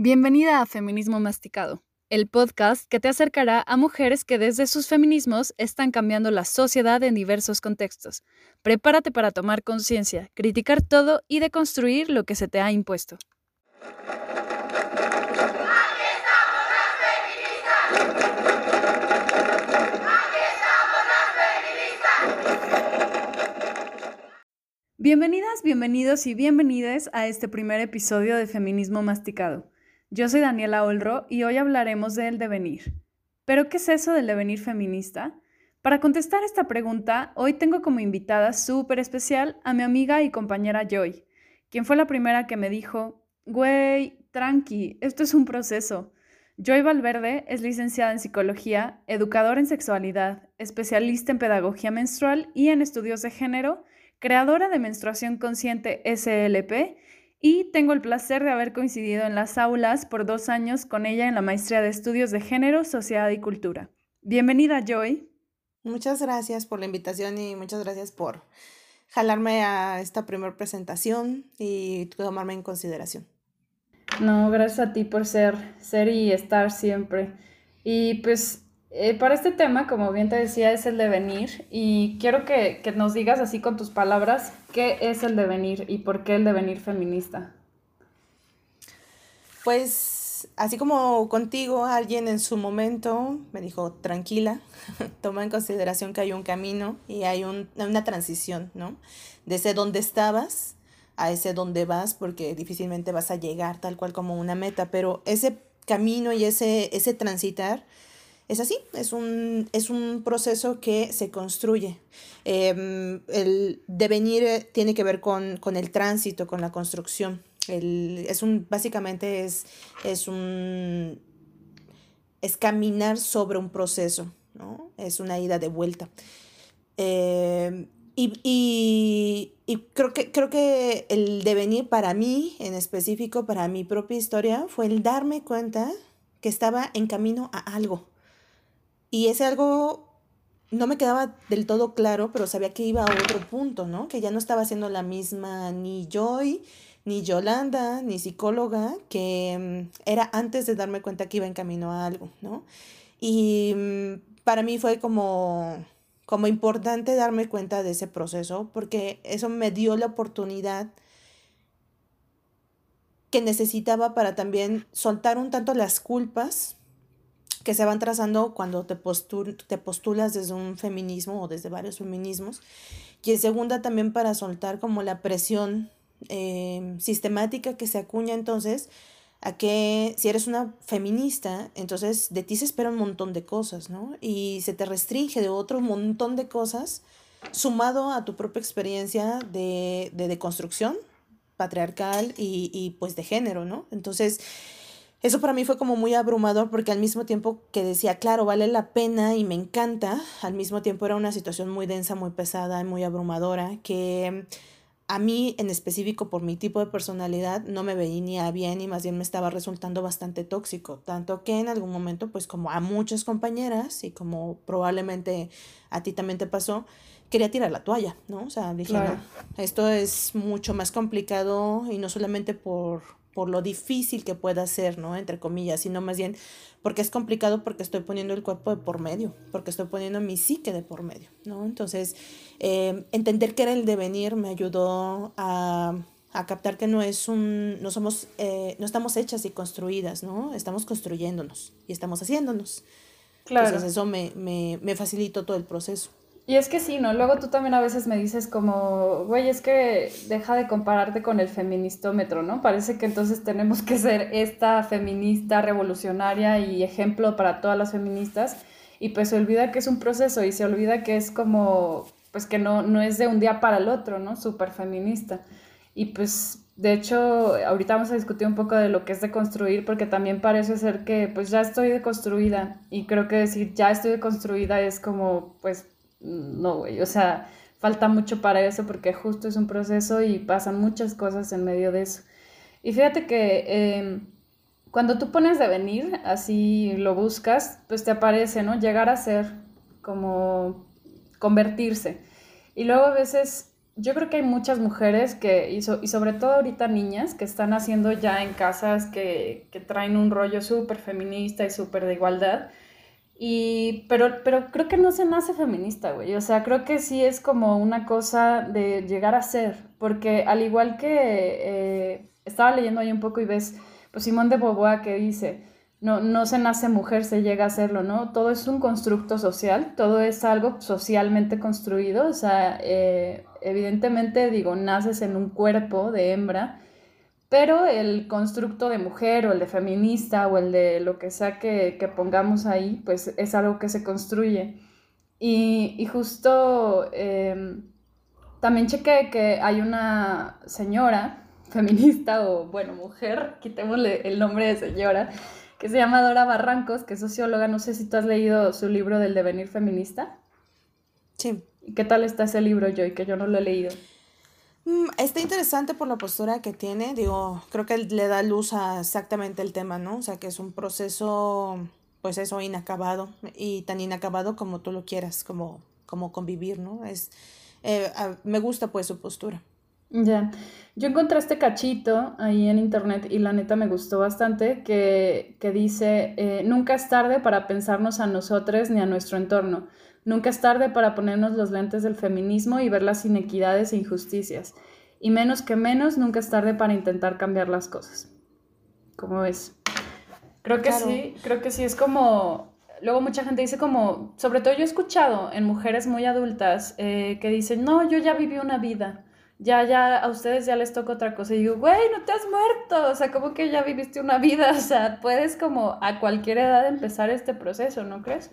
Bienvenida a Feminismo Masticado, el podcast que te acercará a mujeres que desde sus feminismos están cambiando la sociedad en diversos contextos. Prepárate para tomar conciencia, criticar todo y deconstruir lo que se te ha impuesto. Bienvenidas, bienvenidos y bienvenidas a este primer episodio de Feminismo Masticado. Yo soy Daniela Olro y hoy hablaremos del devenir. ¿Pero qué es eso del devenir feminista? Para contestar esta pregunta, hoy tengo como invitada súper especial a mi amiga y compañera Joy, quien fue la primera que me dijo, güey, tranqui, esto es un proceso. Joy Valverde es licenciada en psicología, educadora en sexualidad, especialista en pedagogía menstrual y en estudios de género, creadora de Menstruación Consciente SLP y tengo el placer de haber coincidido en las aulas por dos años con ella en la maestría de estudios de género, sociedad y cultura. Bienvenida, Joy. Muchas gracias por la invitación y muchas gracias por jalarme a esta primera presentación y tomarme en consideración. No, gracias a ti por ser, ser y estar siempre. Y pues eh, para este tema, como bien te decía, es el devenir y quiero que, que, nos digas así con tus palabras qué es el devenir y por qué el devenir feminista. Pues así como contigo, alguien en su momento me dijo, tranquila, toma en consideración que hay un camino y hay un, una transición, ¿no? De ese donde estabas a ese donde vas, porque difícilmente vas a llegar tal cual como una meta, pero ese camino y ese, ese transitar es así, es un, es un proceso que se construye. Em, el devenir eh, tiene que ver con, el tránsito, con la construcción. El, es un, básicamente es, es un es caminar sobre un proceso, ¿no? Es una ida de vuelta. Em, y, creo, que, creo que el devenir para mí, en específico, para mi propia historia, fue el darme cuenta que estaba en camino a algo. Y ese algo no me quedaba del todo claro, pero sabía que iba a otro punto, ¿no? Que ya no estaba siendo la misma ni Joy, ni Yolanda, ni psicóloga, que mm, era antes de darme cuenta que iba en camino a algo, ¿no? Y mm, para mí fue como, como importante darme cuenta de ese proceso, porque eso me dio la oportunidad que necesitaba para también soltar un tanto las culpas que se van trazando cuando te, te postulas desde un feminismo o desde varios feminismos. Y en segunda también para soltar como la presión em, sistemática que se acuña entonces a que si eres una feminista, entonces de ti se espera un montón de cosas, ¿no? Y se te restringe de otro montón de cosas sumado a tu propia experiencia de, de deconstrucción patriarcal y, y pues de género, ¿no? Entonces, eso para mí fue como muy abrumador porque al mismo tiempo que decía, claro, vale la pena y me encanta, al mismo tiempo era una situación muy densa, muy pesada, muy abrumadora, que a mí en específico por mi tipo de personalidad no me venía bien y más bien me estaba resultando bastante tóxico, tanto que en algún momento, pues como a muchas compañeras y como probablemente a ti también te pasó, quería tirar la toalla, ¿no? O sea, dije, no, esto es mucho más complicado y no solamente por por lo difícil que pueda ser, ¿no? Entre comillas, sino más bien porque es complicado porque estoy poniendo el cuerpo de por medio, porque estoy poniendo mi psique de por medio, ¿no? Entonces, eh, entender que era el devenir me ayudó a, a, captar que no es un, no somos, eh, no estamos hechas y construidas, ¿no? Estamos construyéndonos y estamos haciéndonos. Claro. Entonces eso me, me, me facilitó todo el proceso. Y es que sí, ¿no? Luego tú también a veces me dices como, güey, es que deja de compararte con el feministómetro, ¿no? Parece que entonces tenemos que ser esta feminista revolucionaria y ejemplo para todas las feministas. Y pues se olvida que es un proceso y se olvida que es como, pues que no, no es de un día para el otro, ¿no? Súper feminista. Y pues, de hecho, ahorita vamos a discutir un poco de lo que es deconstruir, porque también parece ser que pues ya estoy deconstruida. Y creo que decir ya estoy deconstruida es como, pues no, güey, o sea, falta mucho para eso porque justo es un proceso y pasan muchas cosas en medio de eso. Y fíjate que em, cuando tú pones de venir, así lo buscas, pues te aparece, ¿no? Llegar a ser, como convertirse. Y luego a veces yo creo que hay muchas mujeres que, y, sobre todo ahorita niñas, que están haciendo ya en casas que, que traen un rollo súper feminista y súper de igualdad. Y, pero, pero creo que no se nace feminista, güey. O sea, creo que sí es como una cosa de llegar a ser. Porque al igual que eh, estaba leyendo ahí un poco y ves, pues Simón de Beauvoir que dice, no, no se nace mujer, se llega a serlo, ¿no? Todo es un constructo social, todo es algo socialmente construido. O sea, eh, evidentemente, digo, naces en un cuerpo de hembra, pero el constructo de mujer o el de feminista o el de lo que sea que, pongamos ahí, pues es algo que se construye. Y, justo em, también chequé que hay una señora feminista o, bueno, mujer, quitémosle el nombre de señora, que se llama Dora Barrancos, que es socióloga. No sé si tú has leído su libro del devenir feminista. Sí. ¿Qué tal está ese libro, Joy? Que yo no lo he leído. Mm, está interesante por la postura que tiene, digo, creo que le da luz a exactamente el tema, ¿no? O sea, que es un proceso, pues eso, inacabado, y tan inacabado como tú lo quieras, como, como convivir, ¿no? Es, eh, me gusta pues su postura. Ya, yo encontré este cachito ahí en internet y la neta me gustó bastante que, que dice, eh, nunca es tarde para pensarnos a nosotros ni a nuestro entorno. Nunca es tarde para ponernos los lentes del feminismo y ver las inequidades e injusticias. Y menos que menos, nunca es tarde para intentar cambiar las cosas. ¿Cómo ves? Creo que sí, creo que sí, es como... Luego mucha gente dice como, sobre todo yo he escuchado en mujeres muy adultas eh, que dicen, no, yo ya viví una vida, ya, ya, a ustedes ya les toca otra cosa. Y digo, güey, no te has muerto, o sea, como que ya viviste una vida, o sea, puedes como a cualquier edad empezar este proceso, ¿no crees?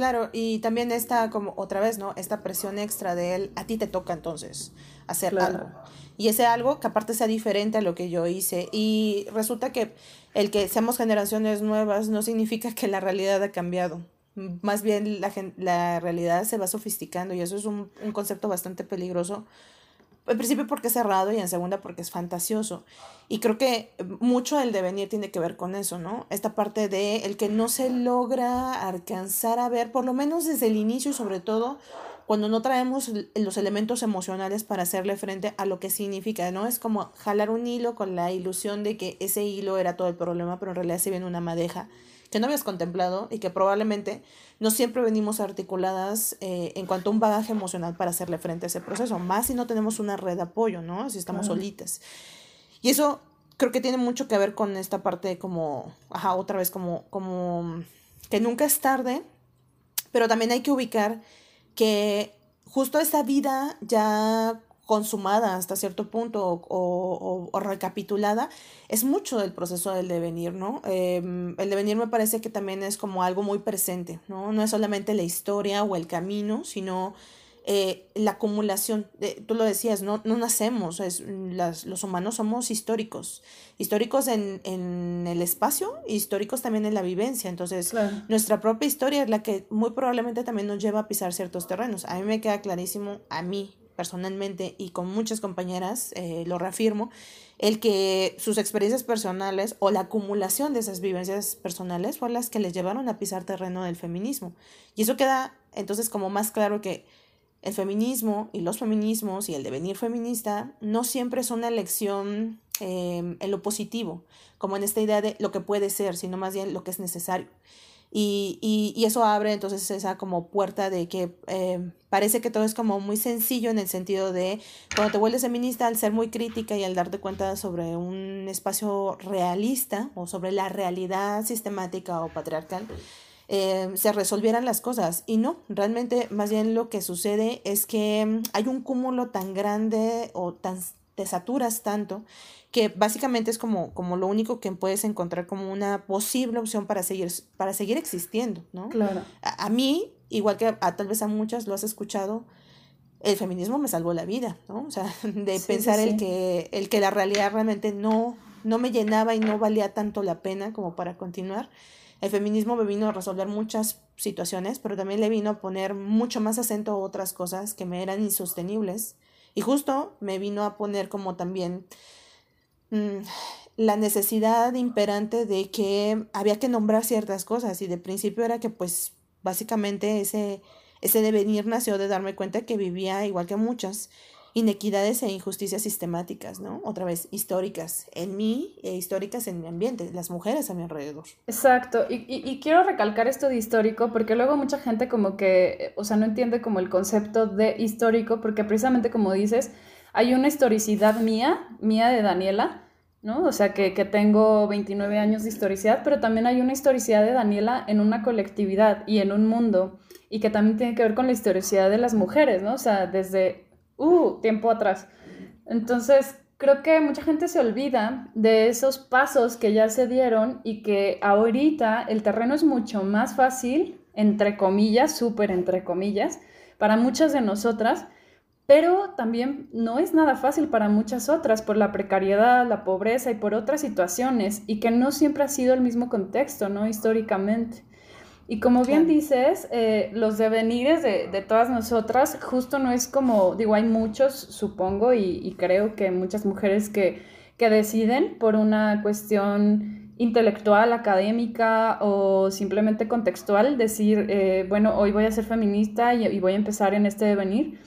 Claro, y también esta, como otra vez, ¿no? Esta presión extra de él, a ti te toca entonces hacer algo. Y ese algo que aparte sea diferente a lo que yo hice. Y resulta que el que seamos generaciones nuevas no significa que la realidad ha cambiado. Más bien la, la realidad se va sofisticando y eso es un, un concepto bastante peligroso en principio porque es cerrado y en segunda porque es fantasioso. Y creo que mucho del devenir tiene que ver con eso, ¿no? Esta parte de el que no se logra alcanzar a ver, por lo menos desde el inicio sobre todo cuando no traemos los elementos emocionales para hacerle frente a lo que significa, ¿no? Es como jalar un hilo con la ilusión de que ese hilo era todo el problema, pero en realidad se viene una madeja que no habías contemplado y que probablemente no siempre venimos articuladas eh, en cuanto a un bagaje emocional para hacerle frente a ese proceso, más si no tenemos una red de apoyo, ¿no? Si estamos solitas. Y eso creo que tiene mucho que ver con esta parte como, ajá, otra vez como, como que nunca es tarde, pero también hay que ubicar que justo esa vida ya consumada hasta cierto punto o, o, recapitulada, es mucho del proceso del devenir, ¿no? Em, el devenir me parece que también es como algo muy presente, ¿no? No es solamente la historia o el camino, sino eh, la acumulación. De, tú lo decías, no, no nacemos, es, las, los humanos somos históricos, históricos en, en, el espacio, históricos también en la vivencia. Entonces, nuestra propia historia es la que muy probablemente también nos lleva a pisar ciertos terrenos. A mí me queda clarísimo, a mí personalmente y con muchas compañeras, eh, lo reafirmo, el que sus experiencias personales o la acumulación de esas vivencias personales fueron las que les llevaron a pisar terreno del feminismo. Y eso queda entonces como más claro que el feminismo y los feminismos y el devenir feminista no siempre son una elección em, en lo positivo, como en esta idea de lo que puede ser, sino más bien lo que es necesario. Y, y, y, eso abre entonces esa como puerta de que eh, parece que todo es como muy sencillo en el sentido de cuando te vuelves feminista al ser muy crítica y al darte cuenta sobre un espacio realista o sobre la realidad sistemática o patriarcal, eh, se resolvieran las cosas. Y no, realmente más bien lo que sucede es que hay un cúmulo tan grande o tan te saturas tanto que básicamente es como, como lo único que puedes encontrar como una posible opción para seguir, para seguir existiendo, ¿no? Claro. A, mí, igual que a, tal vez a muchas lo has escuchado, el feminismo me salvó la vida, ¿no? O sea, de pensar El, que, el que la realidad realmente no, no me llenaba y no valía tanto la pena como para continuar. El feminismo me vino a resolver muchas situaciones, pero también le vino a poner mucho más acento a otras cosas que me eran insostenibles. Y justo me vino a poner como también Mm, la necesidad imperante de que había que nombrar ciertas cosas. Y de principio era que pues básicamente ese, Ese devenir nació de darme cuenta que vivía, igual que muchas, inequidades e injusticias sistemáticas, ¿no? Otra vez, históricas en mí e históricas en mi ambiente, las mujeres a mi alrededor. Exacto, y, y, quiero recalcar esto de histórico porque luego mucha gente como que, o sea, no entiende como el concepto de histórico porque precisamente como dices, hay una historicidad mía, mía de Daniela, ¿no? O sea, que, que tengo 29 años de historicidad, pero también hay una historicidad de Daniela en una colectividad y en un mundo y que también tiene que ver con la historicidad de las mujeres, ¿no? O sea, desde uh, tiempo atrás. Entonces, creo que mucha gente se olvida de esos pasos que ya se dieron y que ahorita el terreno es mucho más fácil, entre comillas, súper entre comillas, para muchas de nosotras, pero también no es nada fácil para muchas otras por la precariedad, la pobreza y por otras situaciones, y que no siempre ha sido el mismo contexto, ¿no? Históricamente. Y como bien dices, eh, los devenires de, de, todas nosotras, justo no es como, digo, hay muchos, supongo, y, creo que muchas mujeres que, que, deciden por una cuestión intelectual, académica o simplemente contextual, decir, eh, bueno, hoy voy a ser feminista y, y, voy a empezar en este devenir.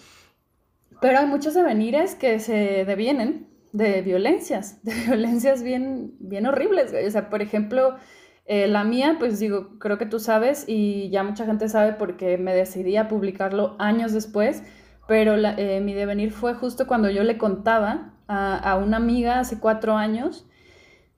Pero hay muchos devenires que se devienen de violencias, de violencias bien, bien horribles. O sea, por ejemplo, eh, la mía, pues digo, creo que tú sabes y ya mucha gente sabe porque me decidí a publicarlo años después, pero eh, mi devenir fue justo cuando yo le contaba a, a, una amiga hace cuatro años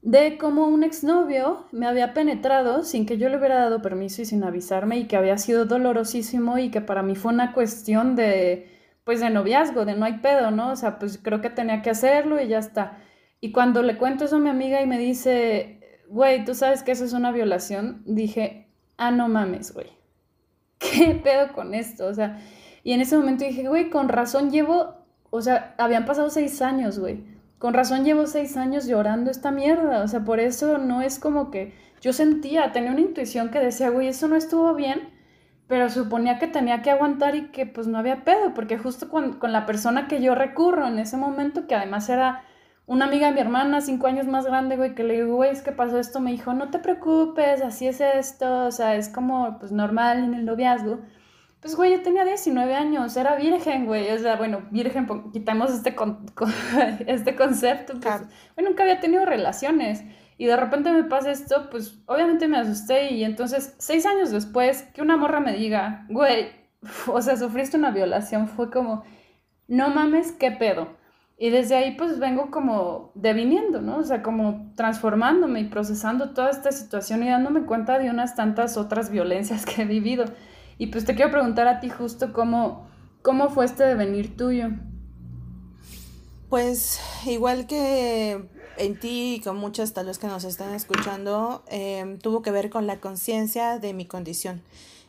de cómo un exnovio me había penetrado sin que yo le hubiera dado permiso y sin avisarme y que había sido dolorosísimo y que para mí fue una cuestión de, pues de noviazgo, de no hay pedo, ¿no? O sea, pues creo que tenía que hacerlo y ya está. Y cuando le cuento eso a mi amiga y me dice, güey, tú sabes que eso es una violación, dije, ah, no mames, güey. ¿Qué pedo con esto? O sea, y en ese momento dije, güey, con razón llevo, o sea, habían pasado seis años, güey. Con razón llevo seis años llorando esta mierda. O sea, por eso no es como que yo sentía, tenía una intuición que decía, güey, eso no estuvo bien, pero suponía que tenía que aguantar y que pues no había pedo, porque justo con, con la persona que yo recurro en ese momento, que además era una amiga de mi hermana, cinco años más grande, güey, que le digo, güey, es que pasó esto, me dijo, no te preocupes, así es esto, o sea, es como, pues, normal en el noviazgo. Pues, güey, yo tenía 19 años, era virgen, güey, o sea, bueno, virgen, quitamos este, este concepto, pues, güey, nunca había tenido relaciones. Y de repente me pasa esto, pues, obviamente me asusté y entonces, seis años después, que una morra me diga, güey, o sea, sufriste una violación, fue como, no mames, qué pedo. Y desde ahí pues vengo como deviniendo, ¿no? O sea, como transformándome y procesando toda esta situación y dándome cuenta de unas tantas otras violencias que he vivido. Y pues te quiero preguntar a ti justo cómo, cómo fue este devenir tuyo. Pues igual que en ti y con muchas tal vez que nos están escuchando, em, tuvo que ver con la conciencia de mi condición.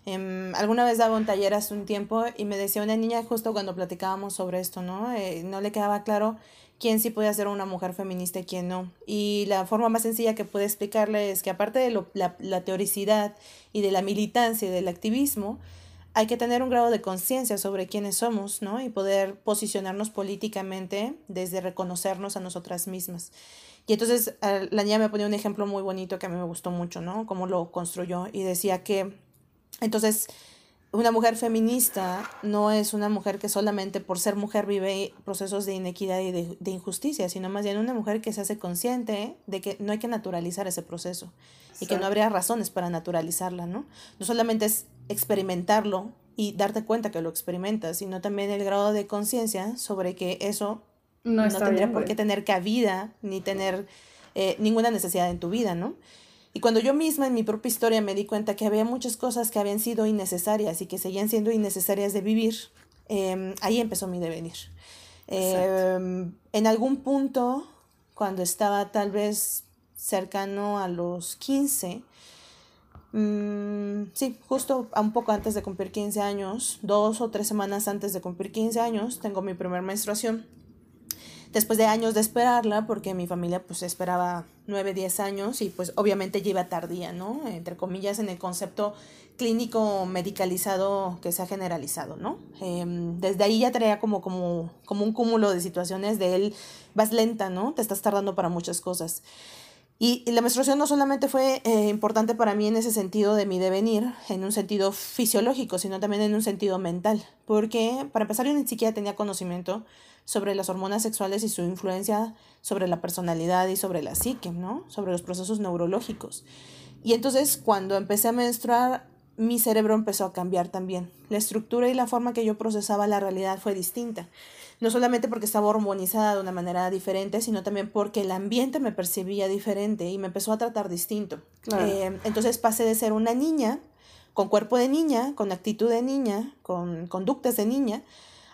Em, alguna vez daba un taller hace un tiempo y me decía una niña justo cuando platicábamos sobre esto, ¿no? Eh, no le quedaba claro quién sí podía ser una mujer feminista y quién no. Y la forma más sencilla que pude explicarle es que aparte de la, la teoricidad y de la militancia y del activismo, hay que tener un grado de conciencia sobre quiénes somos, ¿no? Y poder posicionarnos políticamente desde reconocernos a nosotras mismas. Y entonces la niña me ponía un ejemplo muy bonito que a mí me gustó mucho, ¿no? Cómo lo construyó y decía que entonces, una mujer feminista no es una mujer que solamente por ser mujer vive procesos de inequidad y de, injusticia, sino más bien una mujer que se hace consciente de que no hay que naturalizar ese proceso y que no habría razones para naturalizarla, ¿no? No solamente es experimentarlo y darte cuenta que lo experimentas, sino también el grado de conciencia sobre que eso no, tendría por qué tener cabida ni tener eh, ninguna necesidad en tu vida, ¿no? Y cuando yo misma en mi propia historia me di cuenta que había muchas cosas que habían sido innecesarias y que seguían siendo innecesarias de vivir, em, ahí empezó mi devenir. Em, en algún punto, cuando estaba tal vez cercano a los 15, mm, sí, justo un poco antes de cumplir 15 años, dos o tres semanas antes de cumplir 15 años, tengo mi primera menstruación después de años de esperarla, porque mi familia pues esperaba 9, 10 años y pues obviamente ya iba tardía, ¿no? Entre comillas, en el concepto clínico medicalizado que se ha generalizado, ¿no? Em, desde ahí ya traía como, como, como un cúmulo de situaciones de él, vas lenta, ¿no? Te estás tardando para muchas cosas. Y, la menstruación no solamente fue eh, importante para mí en ese sentido de mi devenir, en un sentido fisiológico, sino también en un sentido mental, porque para empezar yo ni siquiera tenía conocimiento sobre las hormonas sexuales y su influencia sobre la personalidad y sobre la psique, ¿no? Sobre los procesos neurológicos. Y entonces cuando empecé a menstruar, mi cerebro empezó a cambiar también. La estructura y la forma que yo procesaba la realidad fue distinta. No solamente porque estaba hormonizada de una manera diferente, sino también porque el ambiente me percibía diferente y me empezó a tratar distinto. Eh, entonces pasé de ser una niña, con cuerpo de niña, con actitud de niña, con conductas de niña,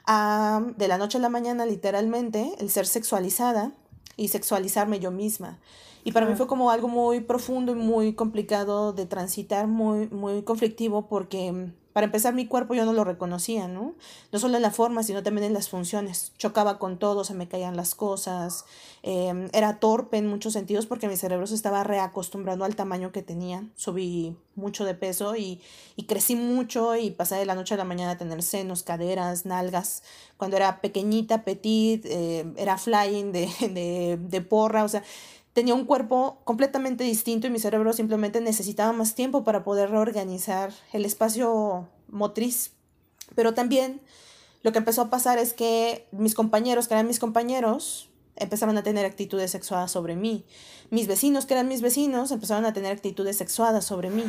a de la noche a la mañana literalmente el ser sexualizada y sexualizarme yo misma. Y para mí fue como algo muy profundo y muy complicado de transitar, muy, muy conflictivo, porque para empezar, mi cuerpo yo no lo reconocía, ¿no? No solo en la forma, sino también en las funciones. Chocaba con todo, se me caían las cosas, em, era torpe en muchos sentidos porque mi cerebro se estaba reacostumbrando al tamaño que tenía. Subí mucho de peso y, y crecí mucho y pasé de la noche a la mañana a tener senos, caderas, nalgas. Cuando era pequeñita, petit, eh, era flying de, de, de porra, o sea, tenía un cuerpo completamente distinto y mi cerebro simplemente necesitaba más tiempo para poder reorganizar el espacio motriz. Pero también lo que empezó a pasar es que mis compañeros, que eran mis compañeros, empezaron a tener actitudes sexuadas sobre mí. Mis vecinos, que eran mis vecinos, empezaron a tener actitudes sexuadas sobre mí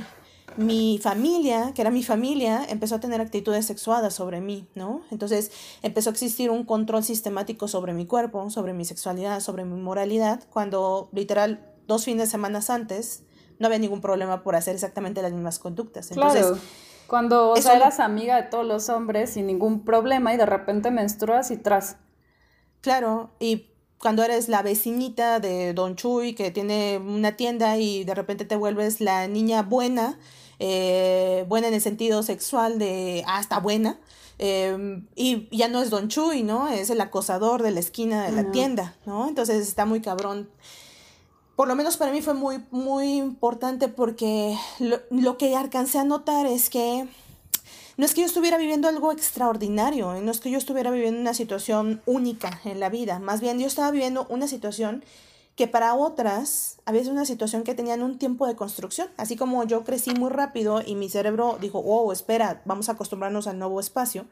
mi familia, que era mi familia, empezó a tener actitudes sexuadas sobre mí, ¿no? Entonces empezó a existir un control sistemático sobre mi cuerpo, sobre mi sexualidad, sobre mi moralidad, cuando literal dos fines de semana antes no había ningún problema por hacer exactamente las mismas conductas. Entonces, claro. Cuando o sea, eras amiga de todos los hombres sin ningún problema y de repente menstruas y tras. Claro, y cuando eres la vecinita de Don Chuy que tiene una tienda y de repente te vuelves la niña buena, eh, buena en el sentido sexual de hasta ah, buena. Em, y ya no es Don Chuy, ¿no? Es el acosador de la esquina de la tienda, ¿no? Entonces está muy cabrón. Por lo menos para mí fue muy, muy importante porque lo, lo que alcancé a notar es que no es que yo estuviera viviendo algo extraordinario, no es que yo estuviera viviendo una situación única en la vida, más bien yo estaba viviendo una situación que para otras había sido una situación que tenían un tiempo de construcción. Así como yo crecí muy rápido y mi cerebro dijo, wow, espera, vamos a acostumbrarnos al nuevo espacio.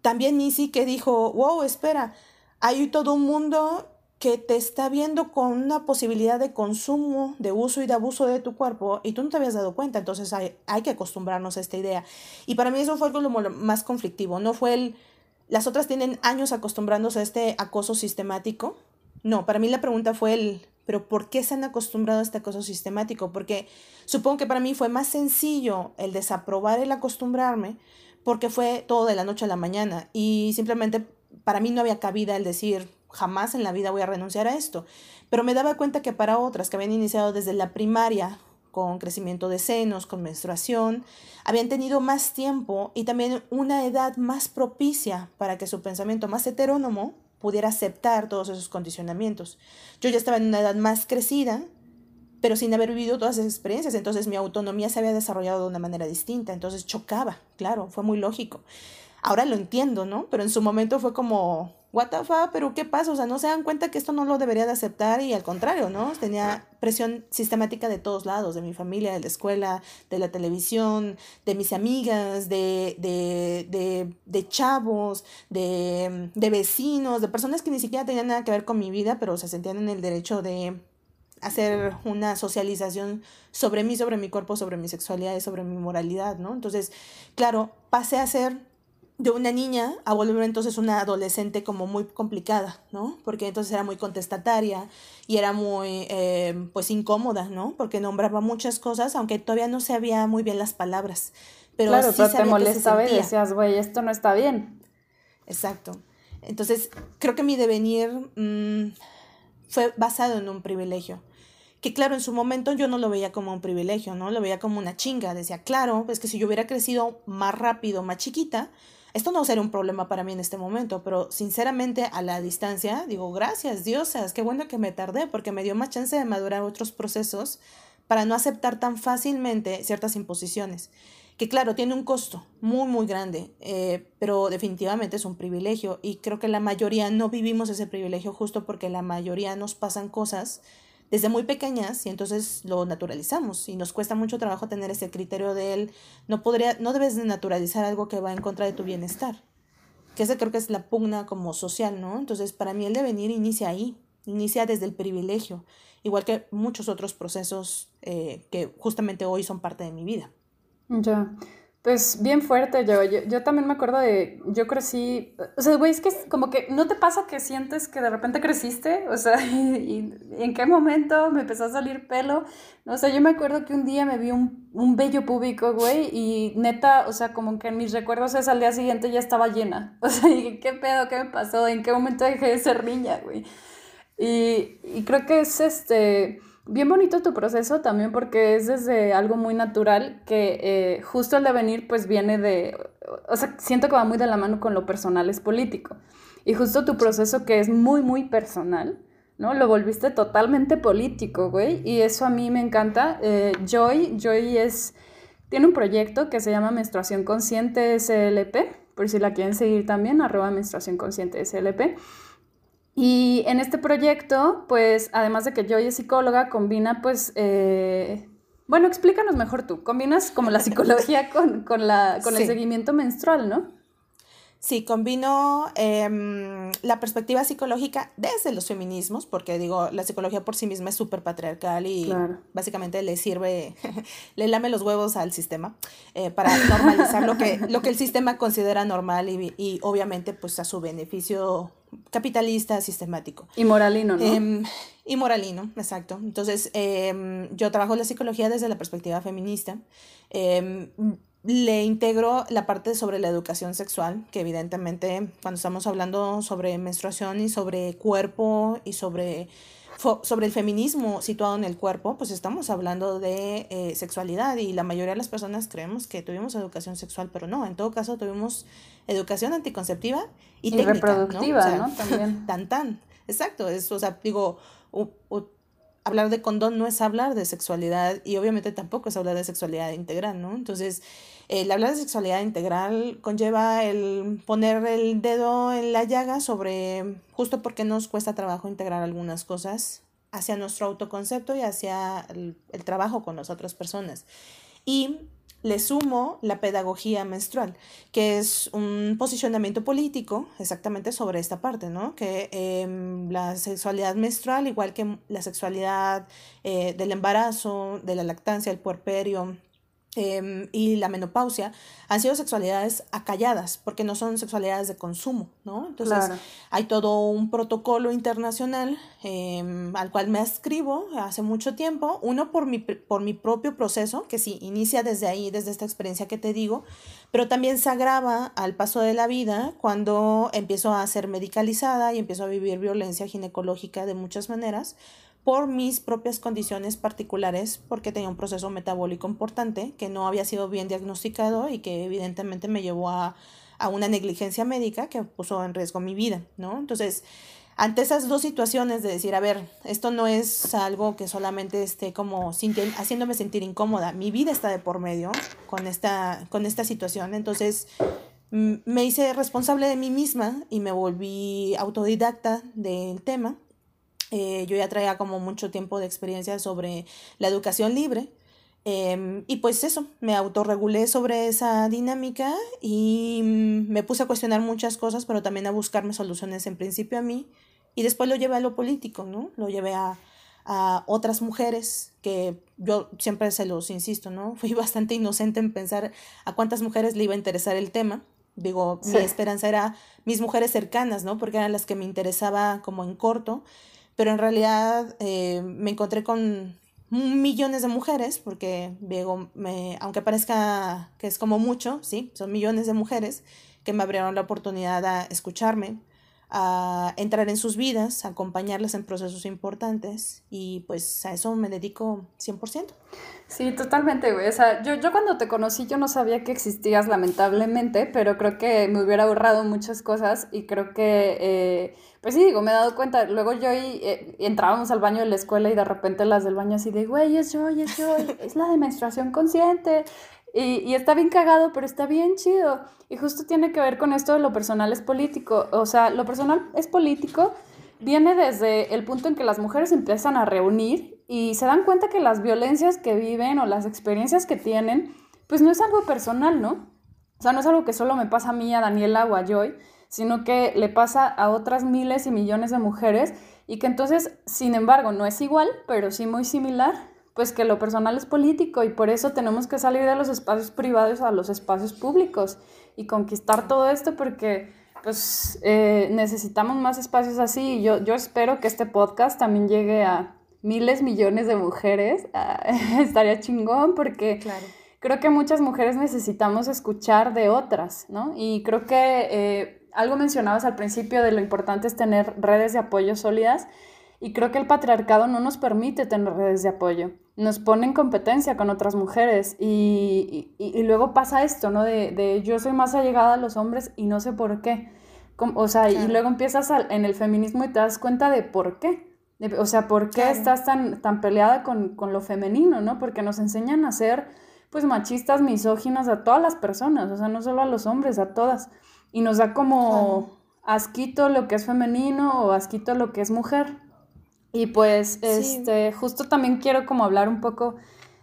También mi que dijo, wow, espera, hay todo un mundo que te está viendo con una posibilidad de consumo, de uso y de abuso de tu cuerpo y tú no te habías dado cuenta, entonces hay, hay que acostumbrarnos a esta idea. Y para mí eso fue algo más conflictivo, no fue el... Las otras tienen años acostumbrándose a este acoso sistemático no, para mí la pregunta fue el, pero ¿por qué se han acostumbrado a este acoso sistemático? Porque supongo que para mí fue más sencillo el desaprobar el acostumbrarme porque fue todo de la noche a la mañana y simplemente para mí no había cabida el decir jamás en la vida voy a renunciar a esto. Pero me daba cuenta que para otras que habían iniciado desde la primaria con crecimiento de senos, con menstruación, habían tenido más tiempo y también una edad más propicia para que su pensamiento más heterónomo pudiera aceptar todos esos condicionamientos. Yo ya estaba en una edad más crecida, pero sin haber vivido todas esas experiencias, entonces mi autonomía se había desarrollado de una manera distinta, entonces chocaba, claro, fue muy lógico. Ahora lo entiendo, ¿no? Pero en su momento fue como, what the fuck, pero ¿qué pasa? O sea, no se dan cuenta que esto no lo debería de aceptar y al contrario, ¿no? Tenía presión sistemática de todos lados, de mi familia, de la escuela, de la televisión, de mis amigas, de, de, de, de chavos, de, de vecinos, de personas que ni siquiera tenían nada que ver con mi vida, pero se sentían en el derecho de hacer una socialización sobre mí, sobre mi cuerpo, sobre mi sexualidad y sobre mi moralidad, ¿no? Entonces, claro, pasé a ser de una niña a volver entonces una adolescente como muy complicada, ¿no? Porque entonces era muy contestataria y era muy, eh, pues, incómoda, ¿no? Porque nombraba muchas cosas, aunque todavía no sabía muy bien las palabras. Pero claro, pero te molestaba y decías, güey, esto no está bien. Exacto. Entonces, creo que mi devenir mm, fue basado en un privilegio. Que claro, en su momento yo no lo veía como un privilegio, ¿no? Lo veía como una chinga. Decía, claro, es que si yo hubiera crecido más rápido, más chiquita, esto no sería un problema para mí en este momento, pero sinceramente a la distancia digo, gracias diosas, qué bueno que me tardé porque me dio más chance de madurar otros procesos para no aceptar tan fácilmente ciertas imposiciones, que claro, tiene un costo muy, muy grande, eh, pero definitivamente es un privilegio y creo que la mayoría no vivimos ese privilegio justo porque la mayoría nos pasan cosas desde muy pequeñas y entonces lo naturalizamos y nos cuesta mucho trabajo tener ese criterio de él, no podría, no debes de naturalizar algo que va en contra de tu bienestar, que ese creo que es la pugna como social, ¿no? Entonces para mí el devenir inicia ahí, inicia desde el privilegio, igual que muchos otros procesos eh, que justamente hoy son parte de mi vida. Ya. Pues bien fuerte yo. yo. también me acuerdo de, yo crecí, o sea, güey, es que es como que, ¿no te pasa que sientes que de repente creciste? O sea, y, en qué momento me empezó a salir pelo? O sea, yo me acuerdo que un día me vi un, un vello público, güey, y neta, o sea, como que en mis recuerdos esa al día siguiente ya estaba llena. O sea, y ¿qué pedo? ¿Qué me pasó? ¿En qué momento dejé de ser niña, güey? Y, y creo que es este Bien bonito tu proceso también porque es desde algo muy natural que eh, justo el devenir pues viene de, o sea, siento que va muy de la mano con lo personal es político. Y justo tu proceso que es muy, muy personal, ¿no? Lo volviste totalmente político, güey. Y eso a mí me encanta. Eh, Joy, Joy es, tiene un proyecto que se llama Menstruación Consciente SLP, por si la quieren seguir también, arroba Menstruación Consciente SLP. Y en este proyecto, pues, además de que yo y psicóloga, combina, pues, eh, bueno, explícanos mejor tú, combinas como la psicología con, con, la, con el seguimiento menstrual, ¿no? Sí, combino em, la perspectiva psicológica desde los feminismos, porque digo, la psicología por sí misma es súper patriarcal y básicamente le sirve, le lame los huevos al sistema eh, para normalizar lo que, lo que el sistema considera normal y, y obviamente pues a su beneficio capitalista sistemático. Y moralino, ¿no? Em, y moralino, exacto. Entonces, em, yo trabajo la psicología desde la perspectiva feminista le integro la parte sobre la educación sexual, que evidentemente cuando estamos hablando sobre menstruación y sobre cuerpo y sobre, sobre el feminismo situado en el cuerpo, pues estamos hablando de eh, sexualidad y la mayoría de las personas creemos que tuvimos educación sexual, pero no, en todo caso tuvimos educación anticonceptiva y, técnica, reproductiva, ¿no? También. Tan, tan. Exacto, es, o sea, digo, hablar de condón no es hablar de sexualidad y obviamente tampoco es hablar de sexualidad integral, ¿no? Entonces, el hablar de sexualidad integral conlleva el poner el dedo en la llaga sobre justo porque nos cuesta trabajo integrar algunas cosas hacia nuestro autoconcepto y hacia el, el trabajo con las otras personas. Y le sumo la pedagogía menstrual, que es un posicionamiento político exactamente sobre esta parte, ¿no? Que em, la sexualidad menstrual, igual que la sexualidad eh, del embarazo, de la lactancia, el puerperio, Em, y la menopausia han sido sexualidades acalladas, porque no son sexualidades de consumo, ¿no? Entonces hay todo un protocolo internacional em, al cual me ascribo hace mucho tiempo, uno por mi, por mi propio proceso, que sí, inicia desde ahí, desde esta experiencia que te digo, pero también se agrava al paso de la vida cuando empiezo a ser medicalizada y empiezo a vivir violencia ginecológica de muchas maneras por mis propias condiciones particulares, porque tenía un proceso metabólico importante que no había sido bien diagnosticado y que evidentemente me llevó a, una negligencia médica que puso en riesgo mi vida, ¿no? Entonces, ante esas dos situaciones de decir, a ver, esto no es algo que solamente esté como haciéndome sentir incómoda, mi vida está de por medio con esta, con esta situación, entonces me hice responsable de mí misma y me volví autodidacta del tema eh, yo ya traía como mucho tiempo de experiencia sobre la educación libre. Em, y pues eso, me autorregulé sobre esa dinámica y mm, me puse a cuestionar muchas cosas, pero también a buscarme soluciones en principio a mí. Y después lo llevé a lo político, ¿no? Lo llevé a, a otras mujeres que yo siempre se los insisto, ¿no? Fui bastante inocente en pensar a cuántas mujeres le iba a interesar el tema. Digo, mi esperanza era mis mujeres cercanas, ¿no? Porque eran las que me interesaba como en corto pero en realidad eh, me encontré con millones de mujeres, porque digo, me, aunque parezca que es como mucho, sí, son millones de mujeres que me abrieron la oportunidad a escucharme, a entrar en sus vidas, a acompañarlas en procesos importantes y pues a eso me dedico 100%. Sí, totalmente, güey. O sea, yo, yo cuando te conocí yo no sabía que existías lamentablemente, pero creo que me hubiera ahorrado muchas cosas y creo que, eh, pues sí, digo, me he dado cuenta. Luego yo y, eh, entrábamos al baño de la escuela y de repente las del baño así de, güey, es yo, es yo, es la de menstruación consciente. Y, está bien cagado, pero está bien chido. Y justo tiene que ver con esto de lo personal es político. O sea, lo personal es político viene desde el punto en que las mujeres empiezan a reunir y se dan cuenta que las violencias que viven o las experiencias que tienen, pues no es algo personal, ¿no? O sea, no es algo que solo me pasa a mí, a Daniela o a Joy, sino que le pasa a otras miles y millones de mujeres y que entonces, sin embargo, no es igual, pero sí muy similar, pues que lo personal es político y por eso tenemos que salir de los espacios privados a los espacios públicos y conquistar todo esto porque pues eh, necesitamos más espacios así. Yo, yo espero que este podcast también llegue a miles, millones de mujeres. Ah, estaría chingón porque creo que muchas mujeres necesitamos escuchar de otras, ¿no? Y creo que eh, algo mencionabas al principio de lo importante es tener redes de apoyo sólidas. Y creo que el patriarcado no nos permite tener redes de apoyo. Nos pone en competencia con otras mujeres. Y, y, luego pasa esto, ¿no? De, de, yo soy más allegada a los hombres y no sé por qué. O sea, y luego empiezas en el feminismo y te das cuenta de por qué. o sea, por qué estás tan, tan peleada con, con, lo femenino, ¿no? Porque nos enseñan a ser, pues, machistas, misóginas a todas las personas, o sea, no solo a los hombres, a todas. Y nos da como asquito lo que es femenino o asquito lo que es mujer. Y pues, este, justo también quiero como hablar un poco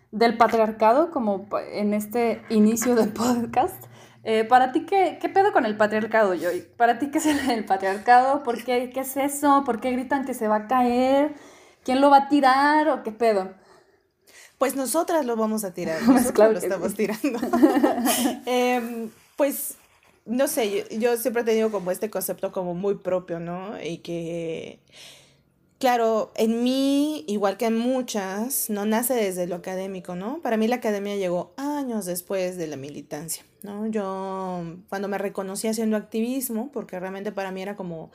del patriarcado, como en este inicio del podcast. Eh, para ti, ¿qué, ¿qué, pedo con el patriarcado, Joy? ¿Para ti qué es el, patriarcado? ¿Por qué, qué es eso? ¿Por qué gritan que se va a caer? ¿Quién lo va a tirar o qué pedo? Pues nosotras lo vamos a tirar, pues nosotros lo estamos tirando. Em, pues, no sé, yo, yo, siempre he tenido como este concepto como muy propio, ¿no? Y que, claro, en mí, igual que en muchas, no nace desde lo académico, ¿no? Para mí la academia llegó años después de la militancia. ¿no? Yo cuando me reconocí haciendo activismo, porque realmente para mí era como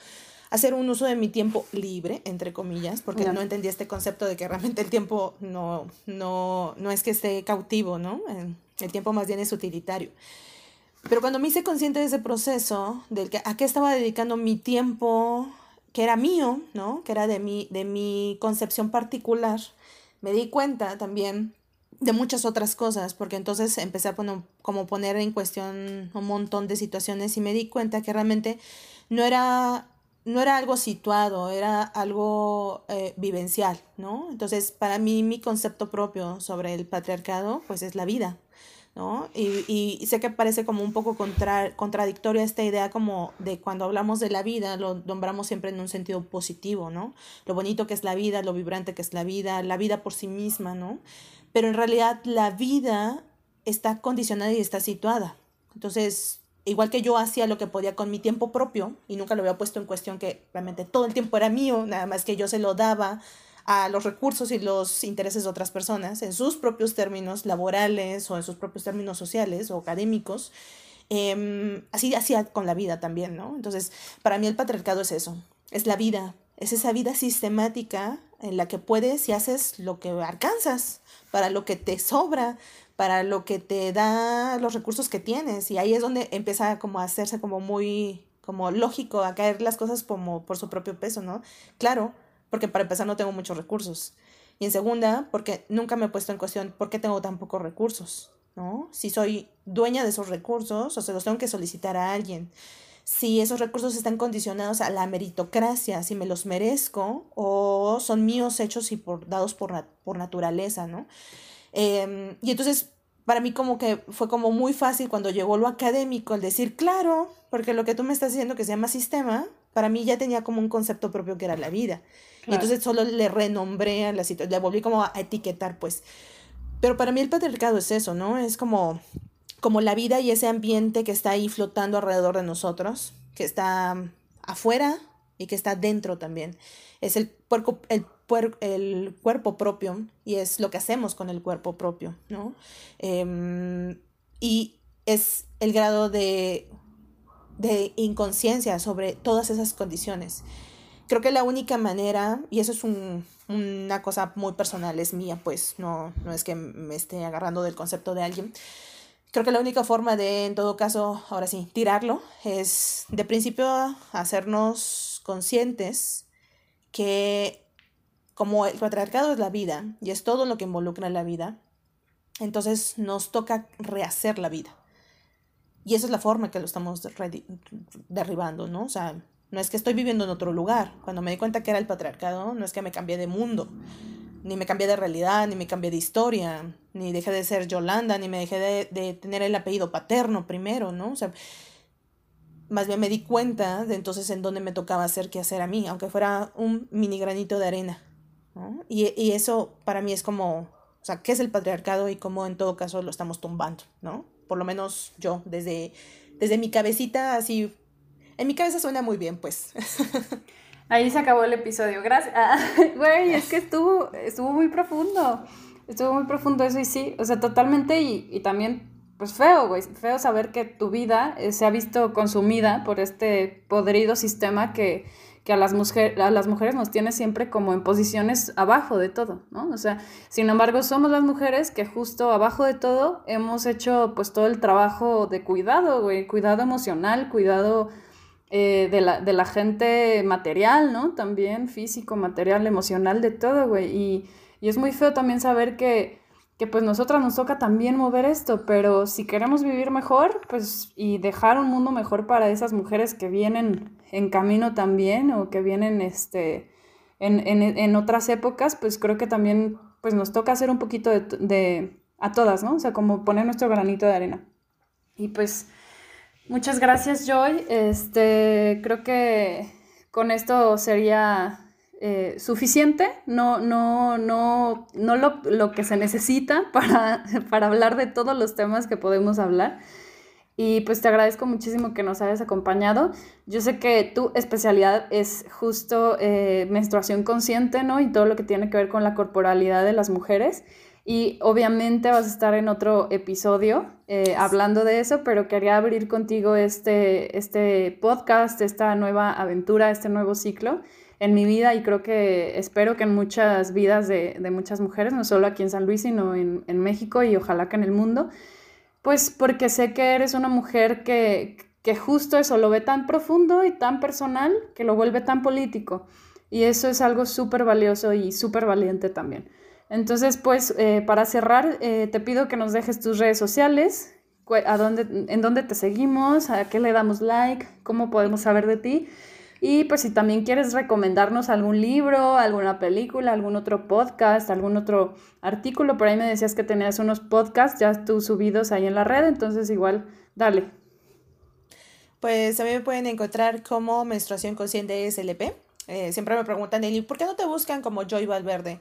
hacer un uso de mi tiempo libre, entre comillas, porque no, entendía este concepto de que realmente el tiempo no, no, no es que esté cautivo, ¿no? El tiempo más bien es utilitario. Pero cuando me hice consciente de ese proceso, del que a qué estaba dedicando mi tiempo, que era mío, ¿no? Que era de mi, de mi concepción particular, me di cuenta también de muchas otras cosas, porque entonces empecé a poner, como poner en cuestión un montón de situaciones y me di cuenta que realmente no era, no era algo situado, era algo eh, vivencial, ¿no? Entonces, para mí, mi concepto propio sobre el patriarcado, pues es la vida, ¿no? Y, y sé que parece como un poco contra, contradictoria esta idea como de cuando hablamos de la vida, lo nombramos siempre en un sentido positivo, ¿no? Lo bonito que es la vida, lo vibrante que es la vida, la vida por sí misma, ¿no? pero en realidad la vida está condicionada y está situada. Entonces, igual que yo hacía lo que podía con mi tiempo propio y nunca lo había puesto en cuestión que realmente todo el tiempo era mío, nada más que yo se lo daba a los recursos y los intereses de otras personas en sus propios términos laborales o en sus propios términos sociales o académicos. Em, así hacía con la vida también, ¿no? Entonces, para mí el patriarcado es eso, es la vida, es esa vida sistemática en la que puedes y haces lo que alcanzas, para lo que te sobra, para lo que te da los recursos que tienes. Y ahí es donde empieza como a hacerse como muy, como lógico, a caer las cosas como por su propio peso, ¿no? Claro, porque para empezar no tengo muchos recursos. Y en segunda, porque nunca me he puesto en cuestión por qué tengo tan pocos recursos, ¿no? Si soy dueña de esos recursos, o se los tengo que solicitar a alguien si esos recursos están condicionados a la meritocracia, si me los merezco o son míos hechos y por, dados por, por naturaleza, ¿no? Em, y entonces, para mí como que fue como muy fácil cuando llegó lo académico el decir, claro, porque lo que tú me estás diciendo que se llama sistema, para mí ya tenía como un concepto propio que era la vida. Y entonces solo le renombré a la situación, le volví como a etiquetar, pues. Pero para mí el patriarcado es eso, ¿no? Es como como la vida y ese ambiente que está ahí flotando alrededor de nosotros, que está afuera y que está dentro también. Es el, cuerpo, el, el cuerpo propio y es lo que hacemos con el cuerpo propio, ¿no? Em, y es el grado de, de inconsciencia sobre todas esas condiciones. Creo que la única manera, y eso es un, una cosa muy personal, es mía, pues no, no es que me esté agarrando del concepto de alguien, Creo que la única forma de, en todo caso, ahora sí, tirarlo es de principio hacernos conscientes que como el patriarcado es la vida y es todo lo que involucra la vida, entonces nos toca rehacer la vida. Y esa es la forma que lo estamos derribando, ¿no? O sea, No es que estoy viviendo en otro lugar. Cuando me di cuenta que era el patriarcado, no es que me cambié de mundo, ni me cambié de realidad, ni me cambié de historia, ni dejé de ser Yolanda, ni me dejé de, de tener el apellido paterno primero, ¿no? O sea, más bien me di cuenta de entonces en dónde me tocaba hacer qué hacer a mí, aunque fuera un mini granito de arena. ¿no? Y, y, eso para mí es como, o sea, ¿qué es el patriarcado y cómo en todo caso lo estamos tumbando? ¿no? Por lo menos yo, desde, desde mi cabecita, así, en mi cabeza suena muy bien, pues. Ahí se acabó el episodio, gracias. Güey, es que estuvo, estuvo muy profundo, estuvo muy profundo eso y sí, o sea, totalmente y, y también pues feo, güey, feo saber que tu vida eh, se ha visto consumida por este podrido sistema que, que a, las a las mujeres nos tiene siempre como en posiciones abajo de todo, ¿no? O sea, sin embargo, somos las mujeres que justo abajo de todo hemos hecho pues todo el trabajo de cuidado, güey, cuidado emocional, cuidado eh, de, la, de la gente material, ¿no? También físico, material, emocional, de todo, güey. Y, y es muy feo también saber que que pues nosotras nos toca también mover esto, pero si queremos vivir mejor, pues y dejar un mundo mejor para esas mujeres que vienen en camino también o que vienen este, en, en, en otras épocas, pues creo que también pues nos toca hacer un poquito de, de, a todas, ¿no? O sea, como poner nuestro granito de arena. Y pues muchas gracias Joy, este, creo que con esto sería eh, suficiente, no, no, no, no lo, lo, que se necesita para, para hablar de todos los temas que podemos hablar. Y pues te agradezco muchísimo que nos hayas acompañado. Yo sé que tu especialidad es justo eh, menstruación consciente, ¿no? Y todo lo que tiene que ver con la corporalidad de las mujeres. Y obviamente vas a estar en otro episodio eh, hablando de eso, pero quería abrir contigo este, este podcast, esta nueva aventura, este nuevo ciclo en mi vida y creo que espero que en muchas vidas de, de muchas mujeres, no solo aquí en San Luis, sino en, en, México y ojalá que en el mundo, pues porque sé que eres una mujer que, que justo eso lo ve tan profundo y tan personal que lo vuelve tan político. Y eso es algo súper valioso y súper valiente también. Entonces, pues, eh, para cerrar, eh, te pido que nos dejes tus redes sociales, a dónde, en dónde te seguimos, a qué le damos like, cómo podemos saber de ti. Y pues si también quieres recomendarnos algún libro, alguna película, algún otro podcast, algún otro artículo, por ahí me decías que tenías unos podcasts ya tú subidos ahí en la red, entonces igual, dale. Pues también me pueden encontrar como Menstruación Consciente SLP. Eh, siempre me preguntan, Eli, ¿por qué no te buscan como Joy Valverde?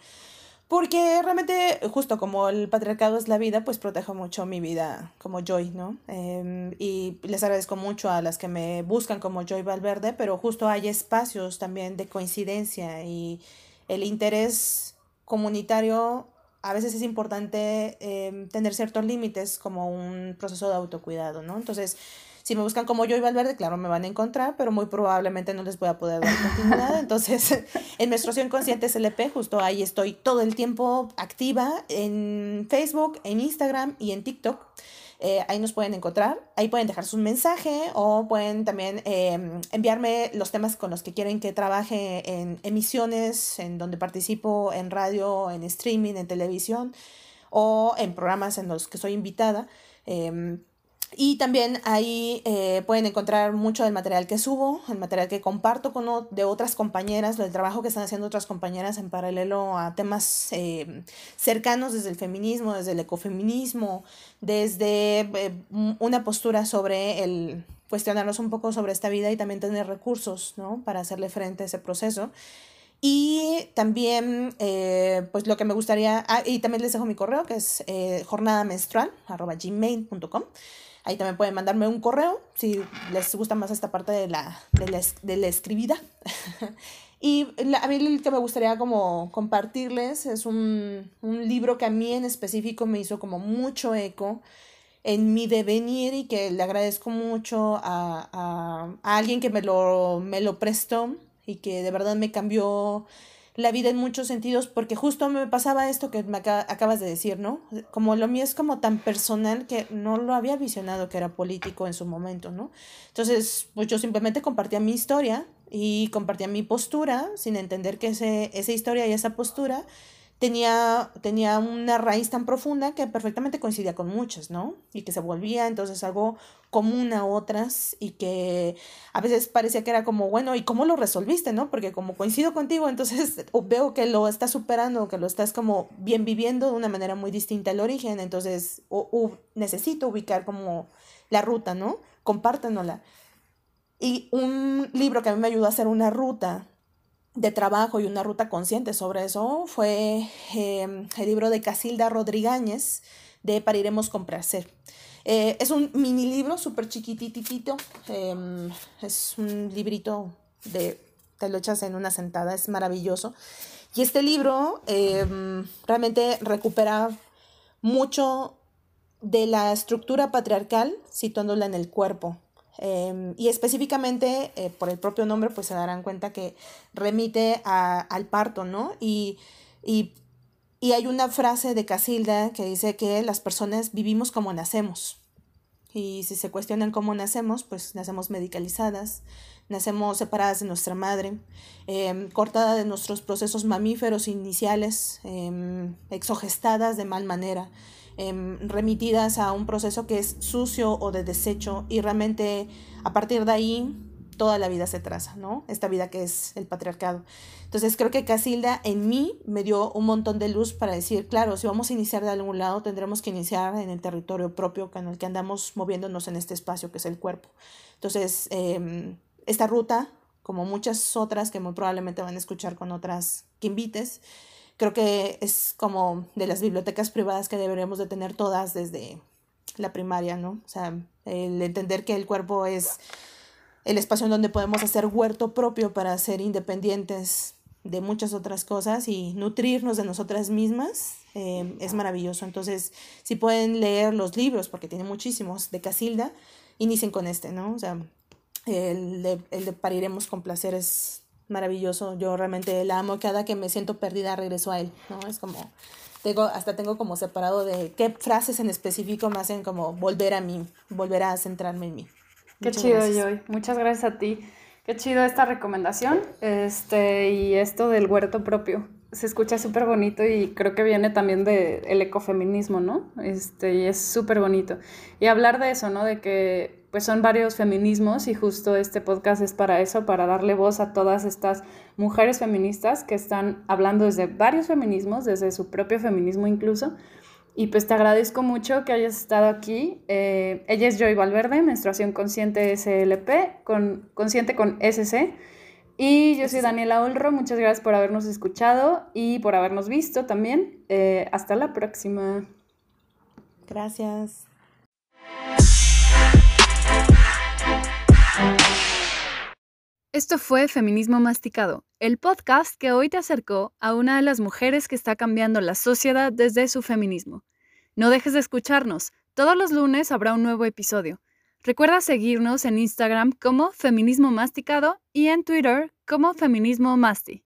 Porque realmente, justo como el patriarcado es la vida, pues protejo mucho mi vida como Joy, ¿no? Eh, y les agradezco mucho a las que me buscan como Joy Valverde, pero justo hay espacios también de coincidencia y el interés comunitario a veces es importante eh, tener ciertos límites como un proceso de autocuidado, ¿no? Entonces, si me buscan como yo y Valverde, claro, me van a encontrar, pero muy probablemente no les voy a poder dar continuidad. Entonces, en Menstruación Consciente SLP, justo ahí estoy todo el tiempo activa en Facebook, en Instagram y en TikTok. Eh, ahí nos pueden encontrar, ahí pueden dejar su mensaje o pueden también eh, enviarme los temas con los que quieren que trabaje en emisiones, en donde participo en radio, en streaming, en televisión o en programas en los que soy invitada. Eh, y también ahí eh, pueden encontrar mucho del material que subo, el material que comparto con de otras compañeras, el trabajo que están haciendo otras compañeras en paralelo a temas eh, cercanos desde el feminismo, desde el ecofeminismo, desde eh, una postura sobre el cuestionarnos un poco sobre esta vida y también tener recursos ¿no? para hacerle frente a ese proceso. Y también, pues lo que me gustaría, ah, y también les dejo mi correo, que es jornada menstrual, arroba gmail.com. Ahí también pueden mandarme un correo si les gusta más esta parte de la, de la, de la escribida. y a mí el que me gustaría como compartirles es un, un libro que a mí en específico me hizo como mucho eco en mi devenir y que le agradezco mucho a, a, a alguien que me lo, me lo prestó y que de verdad me cambió la vida en muchos sentidos, porque justo me pasaba esto que me acabas de decir, ¿no? Como lo mío es como tan personal que no lo había visionado que era político en su momento, ¿no? Entonces, pues yo simplemente compartía mi historia y compartía mi postura sin entender que ese, esa historia y esa postura tenía, tenía una raíz tan profunda que perfectamente coincidía con muchas, ¿no? Y que se volvía entonces algo común a otras y que a veces parecía que era como, bueno, ¿y cómo lo resolviste, no? Porque como coincido contigo, entonces veo que lo estás superando, que lo estás como bien viviendo de una manera muy distinta al origen, entonces necesito ubicar como la ruta, ¿no? Compártanosla. Y un libro que a mí me ayudó a hacer una ruta de trabajo y una ruta consciente sobre eso fue em, el libro de Casilda Rodríguez de Pariremos con Placer. Eh, es un mini libro súper chiquititito, em, es un librito de, te lo echas en una sentada, es maravilloso. Y este libro em, realmente recupera mucho de la estructura patriarcal situándola en el cuerpo. Em, y específicamente eh, por el propio nombre, pues se darán cuenta que remite al parto, ¿no? Y, y, y, hay una frase de Casilda que dice que las personas vivimos como nacemos. Y si se cuestionan cómo nacemos, pues nacemos medicalizadas, nacemos separadas de nuestra madre, eh, cortadas de nuestros procesos mamíferos iniciales, eh, exogestadas de mal manera. Em, remitidas a un proceso que es sucio o de desecho y realmente a partir de ahí toda la vida se traza, ¿no? Esta vida que es el patriarcado. Entonces creo que Casilda en mí me dio un montón de luz para decir, claro, si vamos a iniciar de algún lado, tendremos que iniciar en el territorio propio en el que andamos moviéndonos en este espacio que es el cuerpo. Entonces, em, esta ruta, como muchas otras que muy probablemente van a escuchar con otras que invites, creo que es como de las bibliotecas privadas que deberíamos de tener todas desde la primaria, ¿no? O sea, el entender que el cuerpo es el espacio en donde podemos hacer huerto propio para ser independientes de muchas otras cosas y nutrirnos de nosotras mismas eh, es maravilloso. Entonces, si pueden leer los libros, porque tiene muchísimos, de Casilda, inicien con este, ¿no? O sea, el de, el de Pariremos con placer es maravilloso. Yo realmente la amo. Cada que me siento perdida regreso a él, ¿no? Es como, tengo, hasta tengo como separado de qué frases en específico me hacen como volver a mí, volver a centrarme en mí. Qué chido, Joy. Muchas gracias a ti. Qué chido esta recomendación. Este, y esto del huerto propio. Se escucha súper bonito y creo que viene también del el ecofeminismo, ¿no? Este, y es súper bonito. Y hablar de eso, ¿no? De que pues son varios feminismos y justo este podcast es para eso, para darle voz a todas estas mujeres feministas que están hablando desde varios feminismos, desde su propio feminismo incluso. Y pues te agradezco mucho que hayas estado aquí. Eh, ella es Joy Valverde, Menstruación Consciente SLP, con, consciente con SC. Y yo soy Daniela Olro, muchas gracias por habernos escuchado y por habernos visto también. Eh, hasta la próxima. Gracias. Esto fue Feminismo Masticado, el podcast que hoy te acercó a una de las mujeres que está cambiando la sociedad desde su feminismo. No dejes de escucharnos, todos los lunes habrá un nuevo episodio. Recuerda seguirnos en Instagram como Feminismo Masticado y en Twitter como Feminismo Masti.